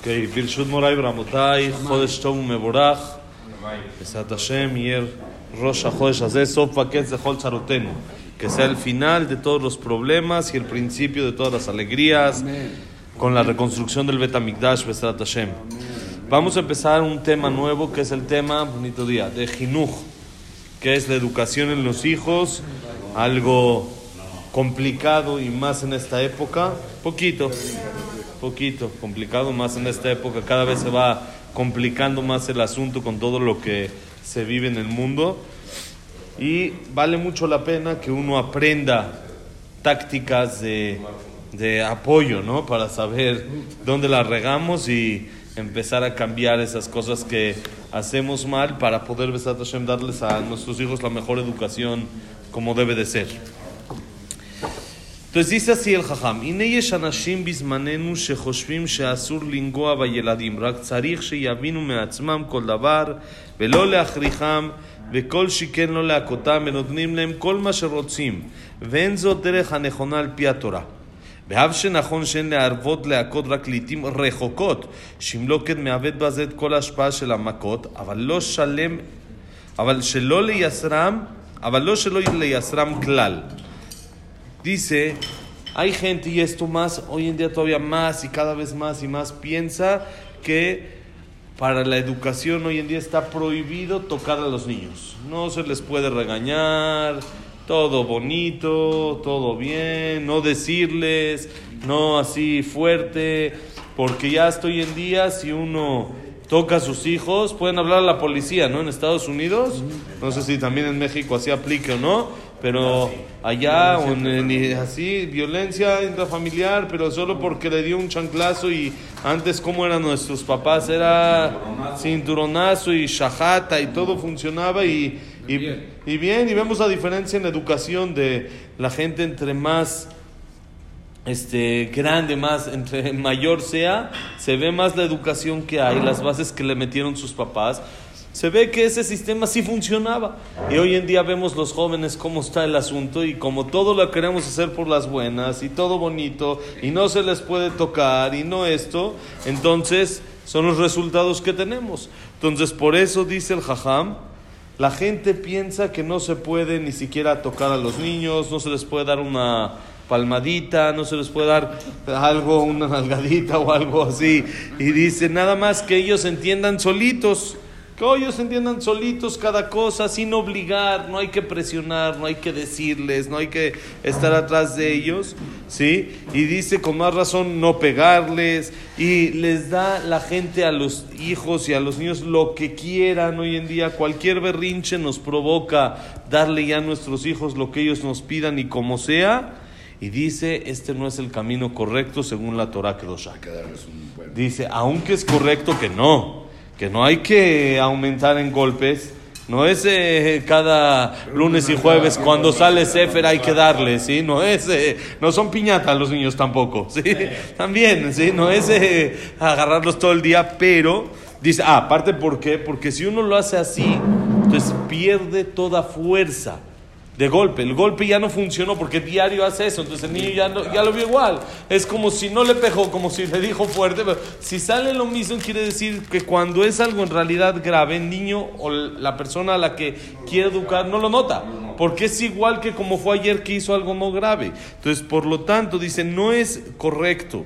Okay, Birshut Moray Bramotay, Jodesh Tomu Meborach, Besat Hashem, Yer Rosh Jodesh Hazeh, Sof Vaket Zehol Charotenu. Que sea el final de todos los problemas y el principio de todas las alegrías con la reconstrucción del Bet Betamikdash, Besat Hashem. Vamos a empezar un tema nuevo que es el tema, bonito día, de Jinuj, que es la educación en los hijos, algo complicado y más en esta época, poquito poquito complicado más en esta época, cada vez se va complicando más el asunto con todo lo que se vive en el mundo y vale mucho la pena que uno aprenda tácticas de, de apoyo, ¿no? Para saber dónde la regamos y empezar a cambiar esas cosas que hacemos mal para poder Besat Hashem darles a nuestros hijos la mejor educación como debe de ser. Así el Jajam, הנה יש אנשים בזמננו שחושבים שאסור לנגוע בילדים, רק צריך שיבינו מעצמם כל דבר ולא להכריחם וכל שכן לא להכותם ונותנים להם כל מה שרוצים ואין זאת דרך הנכונה על פי התורה. ואף שנכון שאין להרוות להכות רק לעתים רחוקות, שאם לא כן מאבד בזה את כל ההשפעה של המכות, אבל לא שלם, אבל שלא לייסרם, אבל לא שלא לייסרם כלל. Dice, hay gente, y esto más, hoy en día todavía más y cada vez más y más, piensa que para la educación hoy en día está prohibido tocar a los niños. No se les puede regañar, todo bonito, todo bien, no decirles, no así fuerte, porque ya hasta hoy en día si uno toca a sus hijos, pueden hablar a la policía, ¿no? En Estados Unidos, no sé si también en México así aplique o no, pero allá o en- en- así, violencia intrafamiliar, pero solo porque le dio un chanclazo y antes como eran nuestros papás, era cinturonazo. y shajata y todo funcionaba y, y, y bien, y vemos la diferencia en la educación de la gente entre más este, grande, más, entre mayor sea, se ve más la educación que hay, las bases que le metieron sus papás. Se ve que ese sistema sí funcionaba. Y hoy en día vemos los jóvenes cómo está el asunto y como todo lo queremos hacer por las buenas y todo bonito y no se les puede tocar y no esto, entonces son los resultados que tenemos. Entonces por eso dice el jajam, la gente piensa que no se puede ni siquiera tocar a los niños, no se les puede dar una palmadita, no se les puede dar algo, una nalgadita o algo así. Y dice, nada más que ellos entiendan solitos, que ellos entiendan solitos cada cosa, sin obligar, no hay que presionar, no hay que decirles, no hay que estar atrás de ellos, ¿sí? Y dice, con más razón, no pegarles, y les da la gente a los hijos y a los niños lo que quieran hoy en día, cualquier berrinche nos provoca darle ya a nuestros hijos lo que ellos nos pidan y como sea, y dice, este no es el camino correcto según la Torah Kedoshá. Dice, aunque es correcto que no, que no hay que aumentar en golpes, no es eh, cada lunes y jueves cuando sale Sefer hay que darle, ¿sí? No es, eh, no son piñatas los niños tampoco, ¿sí? También, ¿sí? No es eh, agarrarlos todo el día, pero dice, ah, aparte, ¿por qué? Porque si uno lo hace así, entonces pierde toda fuerza de golpe. El golpe ya no funcionó porque diario hace eso, entonces el niño ya, no- ya lo vio igual. Es como si no le pegó, como si le dijo fuerte. Pero si sale lo mismo, quiere decir que cuando es algo en realidad grave, el niño o la persona a la que quiere educar no lo nota. Porque es igual que como fue ayer que hizo algo no grave. Entonces, por lo tanto, dice, no es correcto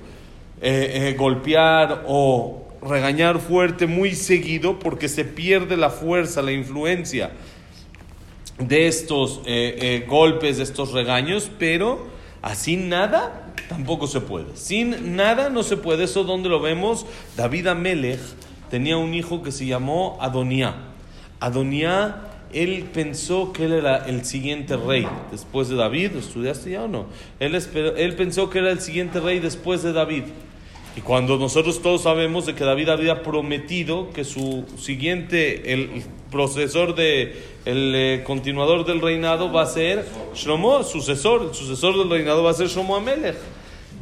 eh, eh, golpear o regañar fuerte muy seguido porque se pierde la fuerza, la influencia de estos eh, eh, golpes, de estos regaños, pero así nada tampoco se puede. Sin nada no se puede. Eso donde lo vemos, David Amelech tenía un hijo que se llamó Adonía. Adonía, él pensó que él era el siguiente rey después de David. ¿Estudiaste ya o no? Él, esperó- él pensó que era el siguiente rey después de David. Y cuando nosotros todos sabemos de que David había prometido que su siguiente, el procesor de, el eh, continuador del reinado va a ser Shlomo, sucesor, el sucesor del reinado va a ser Shlomo Amelech.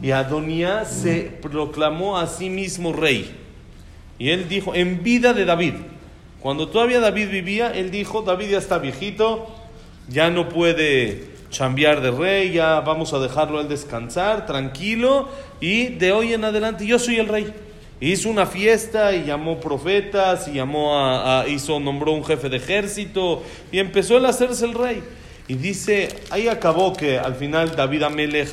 Y Adonía se proclamó a sí mismo rey. Y él dijo, en vida de David, cuando todavía David vivía, él dijo, David ya está viejito, ya no puede chambear de rey, ya vamos a dejarlo él descansar, tranquilo, y de hoy en adelante yo soy el rey. Hizo una fiesta y llamó profetas y llamó a, hizo, nombró un jefe de ejército y empezó él a hacerse el rey. Y dice, ahí acabó que al final David Amelech,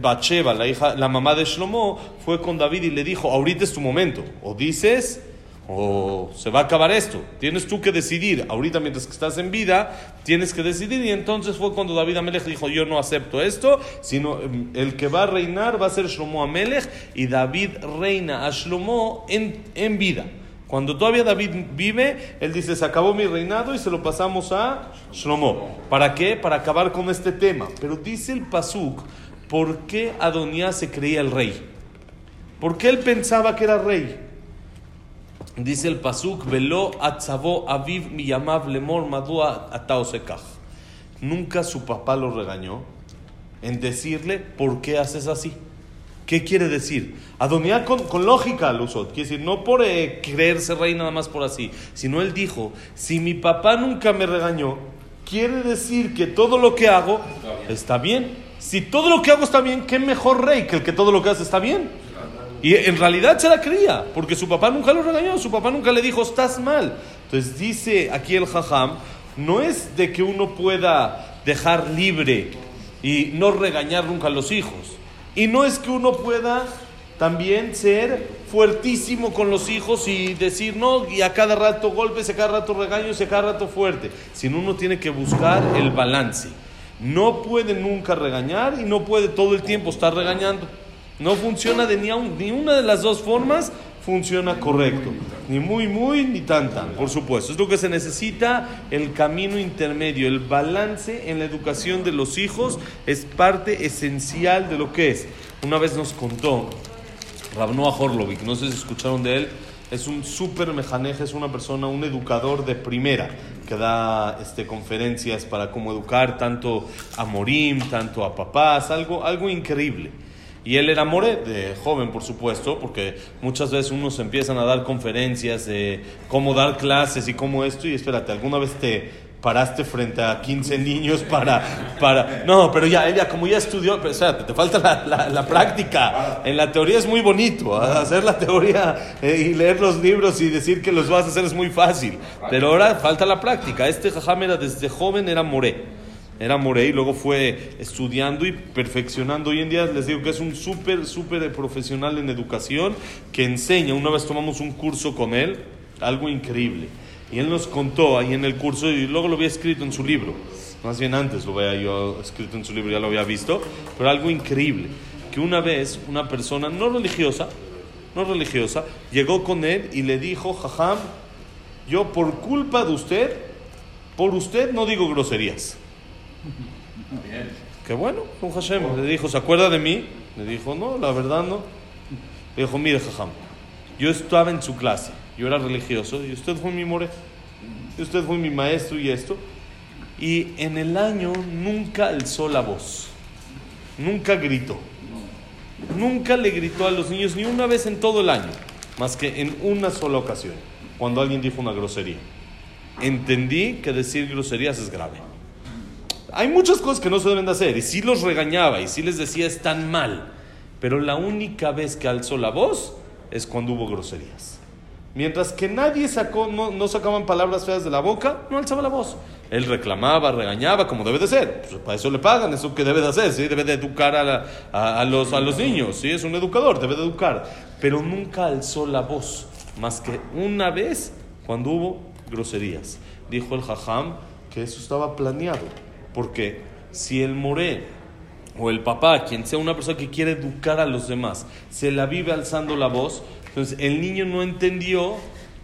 Bacheva, la hija, la mamá de Shlomo, fue con David y le dijo, ahorita es tu momento. O dices o se va a acabar esto. Tienes tú que decidir. Ahorita, mientras que estás en vida, tienes que decidir. Y entonces fue cuando David Amelech dijo: Yo no acepto esto, sino em, el que va a reinar va a ser Shlomo Amelech. Y David reina a Shlomo en, en vida. Cuando todavía David vive, él dice: Se acabó mi reinado y se lo pasamos a Shlomo. ¿Para qué? Para acabar con este tema. Pero dice el Pasuk: ¿por qué Adonías se creía el rey? ¿Por qué él pensaba que era rey? Dice el pasuk, velo atzavo aviv miyamav lemor madua ataosekaj. Nunca su papá lo regañó en decirle por qué haces así. ¿Qué quiere decir? Adonía con, con, lógica lo usó. Quiere decir, no por eh, creerse rey nada más por así, sino él dijo, si mi papá nunca me regañó, quiere decir que todo lo que hago está bien. Si todo lo que hago está bien, ¿qué mejor rey que el que todo lo que hace está bien? Y en realidad se la creía, porque su papá nunca lo regañó, su papá nunca le dijo, estás mal. Entonces dice aquí el jajam, no es de que uno pueda dejar libre y no regañar nunca a los hijos. Y no es que uno pueda también ser fuertísimo con los hijos y decir no, y a cada rato golpes, a cada rato regaños, a cada rato fuerte. Sino uno tiene que buscar el balance. No puede nunca regañar y no puede todo el tiempo estar regañando. No funciona de ni, ni una de las dos formas, funciona correcto. Ni muy, muy, ni tan, tan, por supuesto. Es lo que se necesita, el camino intermedio, el balance en la educación de los hijos es parte esencial de lo que es. Una vez nos contó Rabnoa Horlovic, no sé si escucharon de él, es un súper mejaneje, es una persona, un educador de primera, que da este, conferencias para cómo educar tanto a Morim, tanto a papás, algo, algo increíble. Y él era more de joven, por supuesto, porque muchas veces uno se empiezan a dar conferencias de cómo dar clases y cómo esto, y espérate, ¿alguna vez te paraste frente a 15 niños para... para no, pero ya, ella como ya estudió, pero, o te falta la, la, práctica. En la teoría es muy bonito, ¿ah? hacer la teoría eh, y leer los libros y decir que los vas a hacer es muy fácil, pero ahora falta la práctica. Este jajam era desde joven, era more era Morey, luego fue estudiando y perfeccionando. Hoy en día les digo que es un súper, súper profesional en educación que enseña. Una vez tomamos un curso con él, algo increíble. Y él nos contó ahí en el curso, y luego lo había escrito en su libro. Más bien antes lo había yo escrito en su libro, ya lo había visto. Pero algo increíble. Que una vez una persona no religiosa, no religiosa, llegó con él y le dijo, jajam, yo por culpa de usted, por usted no digo groserías. Qué bueno, con Hashem. Le dijo, ¿se acuerda de mí? Le dijo, no, la verdad no. Le dijo, mire, Jajam, yo estaba en su clase, yo era religioso, y usted fue mi more, y usted fue mi maestro y esto. Y en el año nunca alzó la voz, nunca gritó, nunca le gritó a los niños ni una vez en todo el año, más que en una sola ocasión, cuando alguien dijo una grosería. Entendí que decir groserías es grave. Hay muchas cosas que no se deben de hacer y sí los regañaba y sí les decía están mal, pero la única vez que alzó la voz es cuando hubo groserías. Mientras que nadie sacó, no, sacaban palabras feas de la boca, no alzaba la voz. Él reclamaba, regañaba, como debe de ser. Pues para eso le pagan, eso que debe de hacer, ¿sí? debe de educar a, los, a los niños, ¿sí? es un educador, debe de educar. Pero nunca alzó la voz, más que una vez cuando hubo groserías. Dijo el jajam que eso estaba planeado porque si el moré o el papá, quien sea una persona que quiere educar a los demás, se la vive alzando la voz, entonces el niño no entendió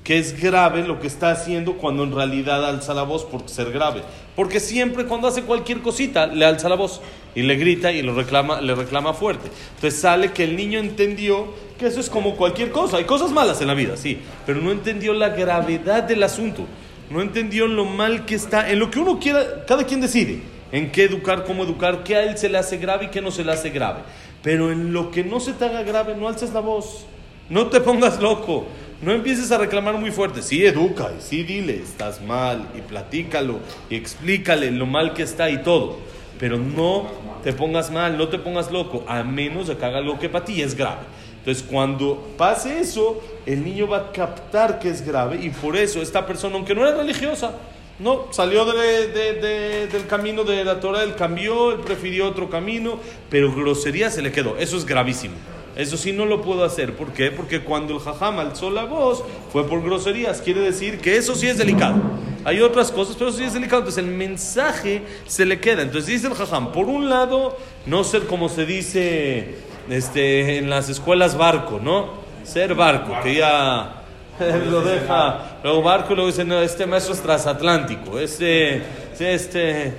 que es grave lo que está haciendo cuando en realidad alza la voz por ser grave. Porque siempre cuando hace cualquier cosita le alza la voz y le grita y lo reclama, le reclama fuerte. Entonces sale que el niño entendió que eso es como cualquier cosa. Hay cosas malas en la vida, sí, pero no entendió la gravedad del asunto no entendió lo mal que está, en lo que uno quiera, cada quien decide, en qué educar, cómo educar, qué a él se le hace grave y qué no se le hace grave. Pero en lo que no se te haga grave, no alces la voz, no te pongas loco, no empieces a reclamar muy fuerte. Sí, educa, y sí, dile, estás mal, y platícalo, y explícale lo mal que está y todo. Pero no te pongas mal, no te pongas loco, a menos de que haga algo que para ti es grave. Entonces, cuando pase eso, el niño va a captar que es grave y por eso esta persona, aunque no era religiosa, no, salió de- de- de- del camino de la Torah, él cambió, él prefirió otro camino, pero grosería se le quedó. Eso es gravísimo. Eso sí no lo puedo hacer. ¿Por qué? Porque cuando el jajam alzó la voz fue por groserías. Quiere decir que eso sí es delicado. Hay otras cosas, pero eso sí es delicado. Entonces el mensaje se le queda. Entonces dice el jajam, por un lado, no ser como se dice este, en las escuelas barco, ¿no? Ser barco, que ya lo deja, luego barco, luego dice, no, este maestro es transatlántico, este, este,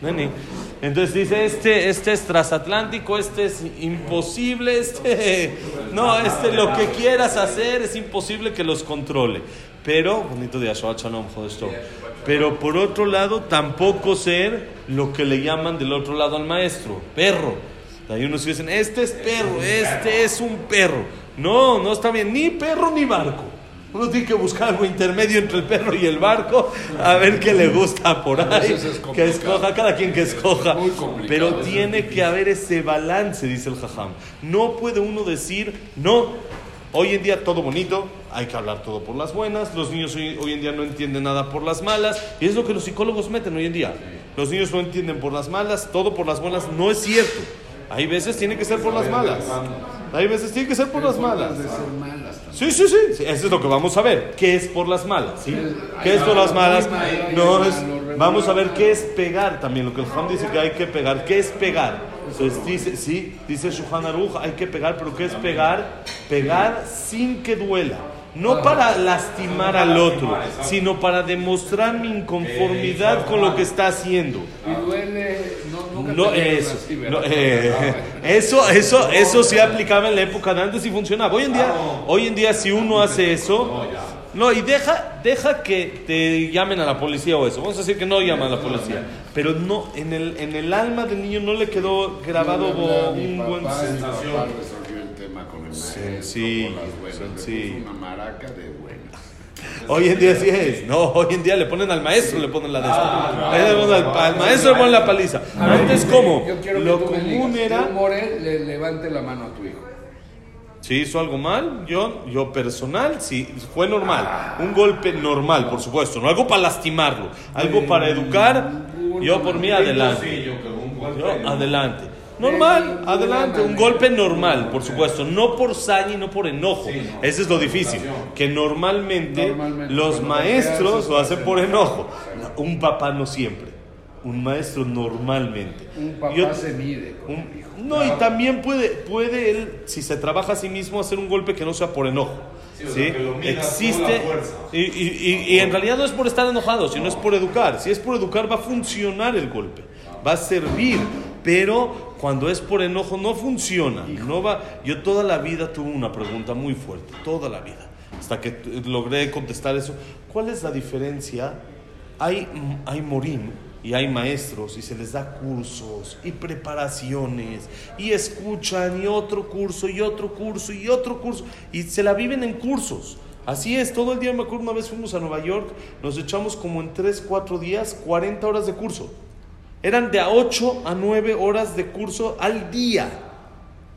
neni. Entonces dice, este, este es transatlántico, este es imposible, este, no, este lo que quieras hacer es imposible que los controle. Pero, bonito día, Shabbat Shalom. Pero por otro lado, tampoco ser lo que le llaman del otro lado al maestro, perro. Hay unos que dicen, este es perro, este es un perro. No, no está bien, ni perro ni barco. Uno tiene que buscar algo intermedio entre el perro y el barco, a ver qué le gusta por ahí, es que escoja, cada quien que escoja. Pero tiene que haber ese balance, dice el jajam. No puede uno decir, no, hoy en día todo bonito, hay que hablar todo por las buenas, los niños hoy, hoy en día no entienden nada por las malas, y es lo que los psicólogos meten hoy en día. Los niños no entienden por las malas, todo por las buenas, no es cierto. Hay veces tiene que ser por las malas. Hay veces tiene que ser por las malas. Sí, sí, sí, eso es lo que vamos a ver. ¿Qué es por las malas? ¿sí? ¿Qué es por las malas? No es. Vamos a ver qué es pegar también. Lo que el Juan dice que hay que pegar. ¿Qué es pegar? Entonces dice, sí, dice Shuhan Aruch, hay que pegar, pero ¿qué es pegar? Pegar sin que duela. No para lastimar al otro, sino para demostrar mi inconformidad con lo que está haciendo. Y duele, no, nunca eso, no, eh, Ah, eso, eso, eso sí aplicaba en la época de antes y funcionaba. Hoy en día, hoy en día si uno hace eso, no y deja, deja que te llamen a la policía o eso. Vamos a decir que no llaman a la policía, pero no en el, en el alma del niño no le quedó grabado un buen sensación. Tema con el maestro, Sencillo, por las buenas. Le sencillo. puso una maraca de buenas. Hoy en día sí es. No, hoy en día le ponen al maestro, le ponen la de. Ahí le ponen al, al maestro le ponen la paliza. Antes, ¿cómo? Yo quiero que Lo tú me común digas, era. More le levante la mano a tu hijo. Si hizo algo mal, yo, yo personal, sí, fue normal. Un golpe normal, por supuesto. No algo para lastimarlo. Algo para educar. Yo por mí adelante. Yo adelante. Normal, adelante. Un golpe normal, por supuesto. No por saña y no por enojo. Ese es lo difícil. Que normalmente, Normalmente, los maestros lo hacen por enojo. Un papá no siempre. Un maestro normalmente. Un papá Yo- se mide con un- el hijo. no, y también puede, puede él, si se trabaja a sí mismo, hacer un golpe que no sea por enojo. Sí, ¿sí? Existe. Y, y- y- y en realidad no es por estar enojado, sino es por educar. Si es por educar, va a funcionar el golpe, va a servir. Pero cuando es por enojo, no funciona. No va. Yo toda la vida tuve una pregunta muy fuerte, toda la vida, hasta que logré contestar eso. ¿Cuál es la diferencia? Hay, hay morim y hay maestros y se les da cursos y preparaciones y escuchan y otro curso y otro curso y otro curso y se la viven en cursos. Así es, todo el día me acuerdo una vez fuimos a Nueva York, nos echamos como en 3, 4 días 40 horas de curso. Eran de a 8 a 9 horas de curso al día.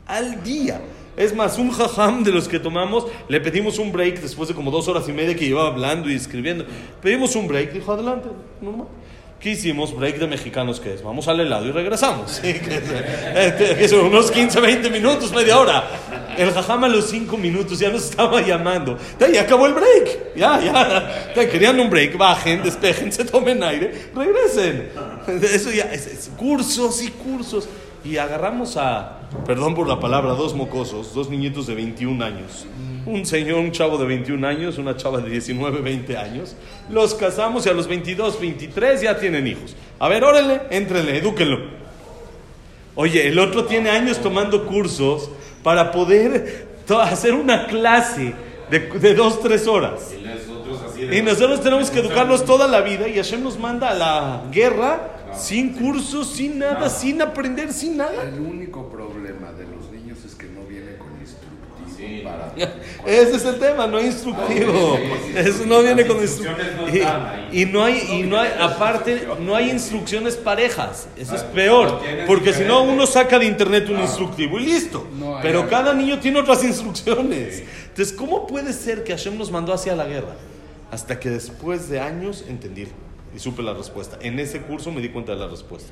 Al día. Es más, un jajam de los que tomamos, le pedimos un break después de como dos horas y media que llevaba hablando y escribiendo. Pedimos un break, dijo, adelante, normal. ¿Qué hicimos? Break de mexicanos, ¿qué es? Vamos al helado y regresamos. Sí, que es, que son unos 15, 20 minutos, media hora. El jajam a los 5 minutos ya nos estaba llamando. Ya, acabó el break. Ya, ya. Ya, Querían un break, bajen, despejen, se tomen aire, regresen. Eso ya, es cursos y cursos. Y agarramos a, perdón por la palabra, dos mocosos, dos niñitos de 21 años. Un señor, un chavo de 21 años, una chava de 19, 20 años. Los casamos y a los 22, 23 ya tienen hijos. A ver, órale, éntrenle, edúquenlo. Oye, el otro tiene años tomando cursos para poder hacer una clase de, de dos, tres horas. Y nosotros así de- Y nosotros tenemos que educarlos toda la vida y Hashem nos manda a la guerra sin cursos, sin nada, sin aprender, sin nada. El único problema de los niños es que no vienen con instructivo. Sí, para. Ese es el tema, no instructivo. Eso no viene con instrucciones. Y, y no hay, y no hay, aparte, no hay instrucciones parejas. Eso es peor. Porque si no, uno saca de internet un instructivo y listo. Pero cada niño tiene otras instrucciones. Entonces, ¿cómo puede ser que Hashem nos mandó hacia la guerra? Hasta que después de años entendí y supe la respuesta. En ese curso me di cuenta de la respuesta.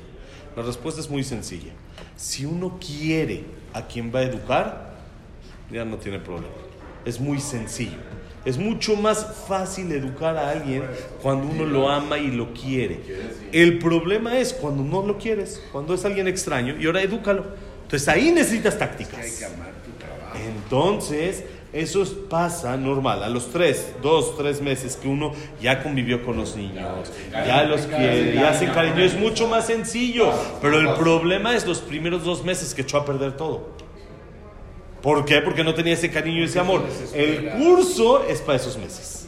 La respuesta es muy sencilla. Si uno quiere a quien va a educar, ya no tiene problema. Es muy sencillo. Es mucho más fácil educar a alguien cuando uno lo ama y lo quiere. El problema es cuando no lo quieres, cuando es alguien extraño y ahora edúcalo. Entonces ahí necesitas tácticas. Entonces, eso es- pasa normal. A los tres, dos, tres meses que uno ya convivió con los niños, ya los quiere, ya se encariñó, es mucho más sencillo. Pero el problema es los primeros dos meses que echó a perder todo. ¿Por qué? Porque no tenía ese cariño y ese amor. El curso es para esos meses.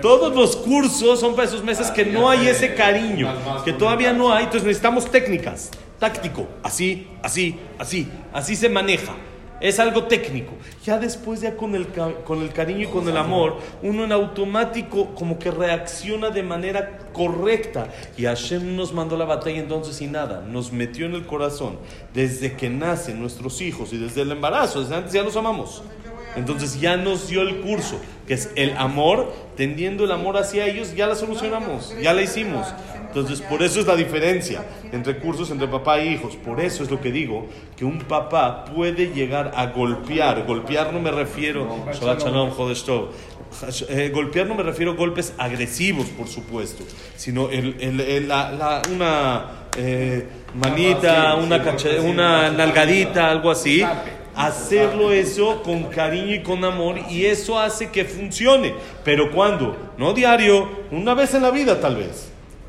Todos los cursos son para esos meses que no hay ese cariño, que todavía no hay, entonces necesitamos técnicas, táctico, así, así, así, así se maneja. Es algo técnico. Ya después, ya con el, con el cariño y con el amor, uno en automático como que reacciona de manera correcta. Y Hashem nos mandó la batalla entonces y nada, nos metió en el corazón desde que nacen nuestros hijos y desde el embarazo, desde antes ya los amamos. Entonces ya nos dio el curso, que es el amor, tendiendo el amor hacia ellos, ya la solucionamos, ya la hicimos. Entonces por eso es la diferencia entre cursos entre papá e hijos. Por eso es lo que digo, que un papá puede llegar a golpear. Golpear no me refiero. Eh, golpear no me refiero a golpes agresivos, por supuesto, sino el, el- el- la- la- una eh, manita, una, cache- una nalgadita, algo así hacerlo eso con cariño y con amor y eso hace que funcione. Pero cuando, no diario, una vez en la vida tal vez.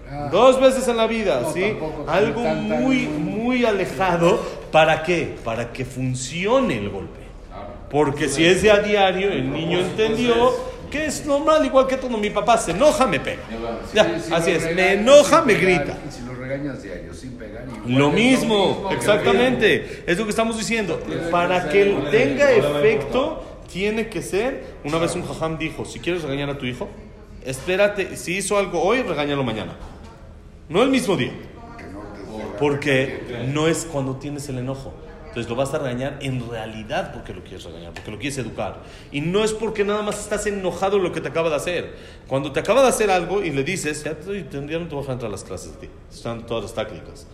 Ah. Dos veces en la vida, No, ¿sí? tampoco, Algo tan, tan, muy, muy- alejado. ¿Para qué? Para que funcione el golpe. Porque si es de a diario, el niño entendió que es normal, igual que todo. Mi papá se enoja, me pega. Ya, así es, me enoja, me grita. Lo regañas diario sin pegar, igual Lo es mismo, que exactamente. Es lo que estamos diciendo. Para que tenga efecto, tiene que ser. Una vez un jajam dijo: si quieres regañar a tu hijo, espérate. Si hizo algo hoy, regáñalo mañana. No el mismo día. Porque no es cuando tienes el enojo. Entonces lo vas a regañar en realidad porque lo quieres regañar, porque lo quieres educar. Y no es porque nada más estás enojado en lo que te acaba de hacer. Cuando te acaba de hacer algo y le dices, ya, ya no te vas a entrar a las clases de ti. Están todas las tácticas.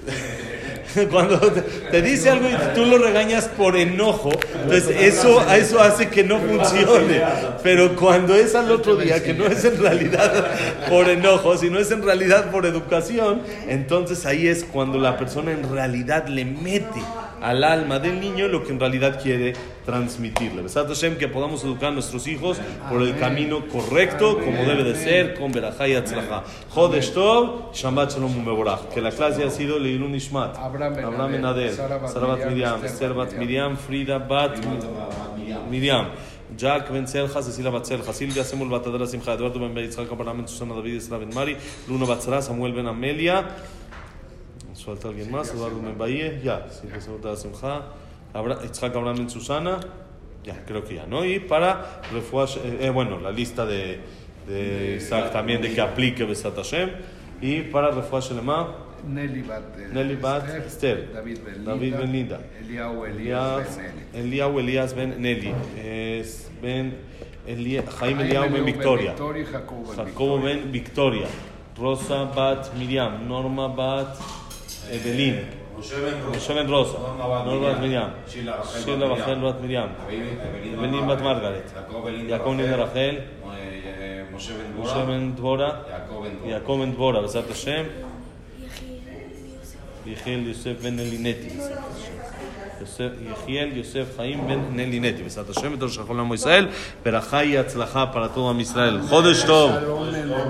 Cuando te, te dice algo y tú lo regañas por enojo, entonces eso, eso hace que no funcione. Pero cuando es al otro día, que no es en realidad por enojo, sino es en realidad por educación, entonces ahí es cuando la persona en realidad le mete al alma del niño lo que en realidad quiere transmitirle. Besat Hashem, que podamos educar a nuestros hijos por el camino correcto, como debe de ser, con Berajá y Atzlaja. Jodesh Tov, Shabbat Shalom Umeborach. Que la clase ha sido Leilun Ishmat, Abraham Ben Abraham Ben Adel, Adel, Sara Bat Sara Bat Miriam, Esther Bat Miriam, Frida Bat Miriam. Bat Adela Simcha, Eduardo Ben Ben Yitzhak, Abraham Ben Susana David, Esra Ben Mari, Luna Bat Sara, Samuel Ben Amelia. ¿Nos falta alguien más? Eduardo Bahía, ya. Silvia Samuel Bat Simcha, Abra- Yitzhak Abraham Ben Susana, ya, creo que ya, ¿no? Y para eh, eh, bueno, la lista de, de Isaac también de que aplique Besat Hashem. Y para Refuash Lema, Nelly Bat, eh, Nelly Bat Esther, David Ben Linda, David Ben Linda. Eliyahu Elías Ben Nelly. Eliyahu Elías Ben Nelly, es Ben Jaime Eliyahu Ben Victoria, Jacobo. Ben Victoria, Rosa Bat Miriam, Norma Bat Evelyn, משה בן רוס, Moshe Ben Rosa, נורמה בת Norma Bat Miriam, שילה רחל Sheila בת Rachel מרים, Bat Miriam, אביב- Evelyn Bat Margaret, יעקב בן Jacob Ben Rachel, אה, משה בן Moshe דבורה, Ben Dvora, יעקב בן דבורה. Jacob Ben Dvora, Besat Hashem, יחיאל יוסף בן נלינטי, בעזרת השם. יוסף- יחיאל יוסף חיים בן נלינטי, בעזרת השם, בתור של כל עמו ישראל, ברכה היא הצלחה para todo עם ישראל. חודש טוב. Shalom, en el-